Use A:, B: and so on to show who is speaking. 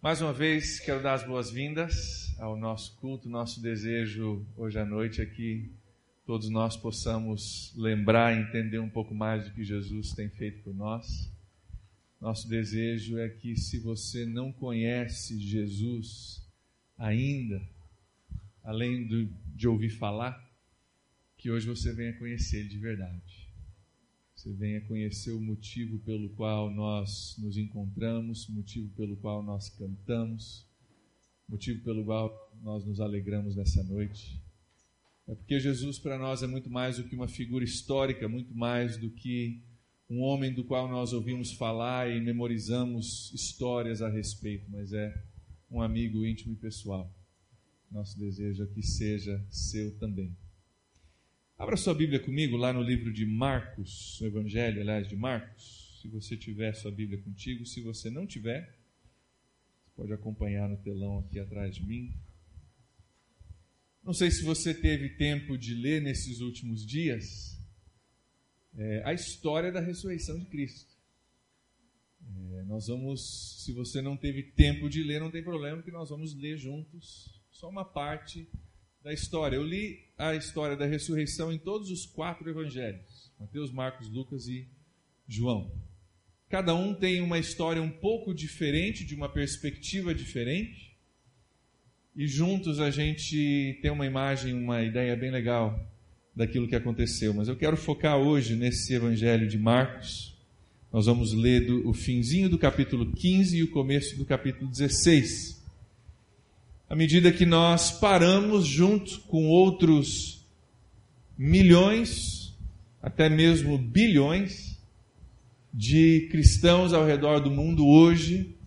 A: Mais uma vez, quero dar as boas-vindas ao nosso culto. Nosso desejo hoje à noite é que todos nós possamos lembrar e entender um pouco mais do que Jesus tem feito por nós. Nosso desejo é que, se você não conhece Jesus ainda, além do, de ouvir falar, que hoje você venha conhecer Ele de verdade você venha conhecer o motivo pelo qual nós nos encontramos, motivo pelo qual nós cantamos, motivo pelo qual nós nos alegramos nessa noite. É porque Jesus para nós é muito mais do que uma figura histórica, muito mais do que um homem do qual nós ouvimos falar e memorizamos histórias a respeito, mas é um amigo íntimo e pessoal. Nosso desejo é que seja seu também. Abra sua Bíblia comigo lá no livro de Marcos, o Evangelho, aliás, de Marcos. Se você tiver sua Bíblia contigo, se você não tiver, pode acompanhar no telão aqui atrás de mim. Não sei se você teve tempo de ler nesses últimos dias é, a história da ressurreição de Cristo. É, nós vamos, se você não teve tempo de ler, não tem problema, que nós vamos ler juntos só uma parte da história. Eu li a história da ressurreição em todos os quatro evangelhos: Mateus, Marcos, Lucas e João. Cada um tem uma história um pouco diferente, de uma perspectiva diferente. E juntos a gente tem uma imagem, uma ideia bem legal daquilo que aconteceu. Mas eu quero focar hoje nesse evangelho de Marcos. Nós vamos ler do, o finzinho do capítulo 15 e o começo do capítulo 16 à medida que nós paramos junto com outros milhões, até mesmo bilhões de cristãos ao redor do mundo hoje